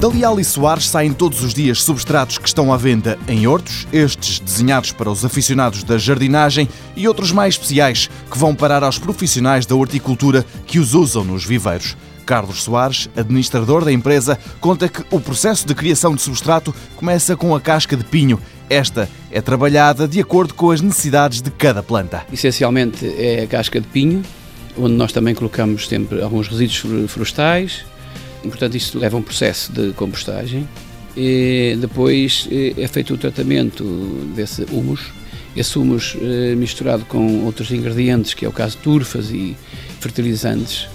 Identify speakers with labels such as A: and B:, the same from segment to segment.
A: Da e Soares saem todos os dias substratos que estão à venda em hortos, estes desenhados para os aficionados da jardinagem e outros mais especiais que vão parar aos profissionais da horticultura que os usam nos viveiros. Carlos Soares, administrador da empresa, conta que o processo de criação de substrato começa com a casca de pinho. Esta é trabalhada de acordo com as necessidades de cada planta.
B: Essencialmente é a casca de pinho, onde nós também colocamos sempre alguns resíduos florestais, Portanto, isto leva a um processo de compostagem e depois eh, é feito o tratamento desse humus. Esse humus eh, misturado com outros ingredientes, que é o caso de turfas e fertilizantes,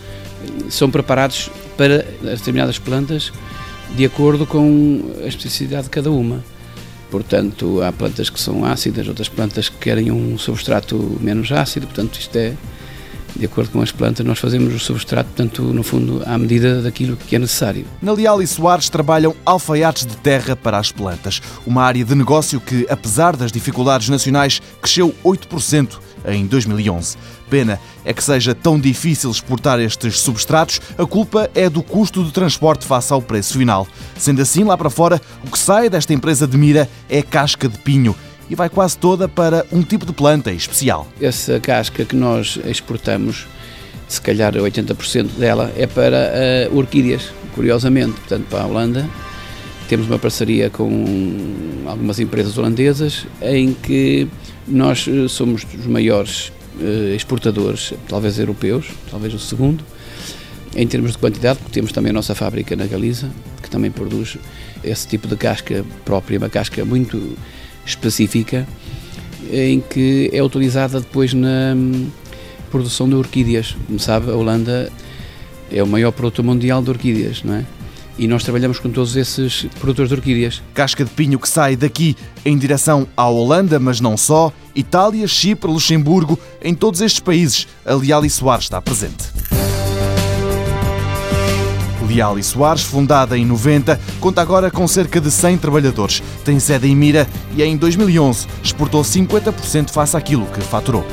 B: são preparados para determinadas plantas de acordo com a especificidade de cada uma. Portanto, há plantas que são ácidas, outras plantas que querem um substrato menos ácido, portanto, isto é de acordo com as plantas, nós fazemos o substrato, portanto, no fundo, à medida daquilo que é necessário.
A: Na Leal e Soares trabalham alfaiates de terra para as plantas, uma área de negócio que, apesar das dificuldades nacionais, cresceu 8% em 2011. Pena é que seja tão difícil exportar estes substratos, a culpa é do custo de transporte face ao preço final. Sendo assim, lá para fora, o que sai desta empresa de Mira é casca de pinho e vai quase toda para um tipo de planta especial.
B: Essa casca que nós exportamos, se calhar 80% dela é para uh, orquídeas, curiosamente, portanto para a Holanda. Temos uma parceria com algumas empresas holandesas em que nós eh, somos os maiores uh, exportadores, talvez europeus, talvez o segundo, em termos de quantidade, porque temos também a nossa fábrica na Galiza, que também produz esse tipo de casca própria, uma casca muito específica em que é utilizada depois na hum, produção de orquídeas. Como sabe, a Holanda é o maior produtor mundial de orquídeas, não é? E nós trabalhamos com todos esses produtores de orquídeas.
A: Casca de pinho que sai daqui em direção à Holanda, mas não só. Itália, Chipre, Luxemburgo, em todos estes países, a Leal e Soares está presente. Leal e Soares, fundada em 90, conta agora com cerca de 100 trabalhadores. Tem sede em Mira e em 2011 exportou 50% face àquilo que faturou.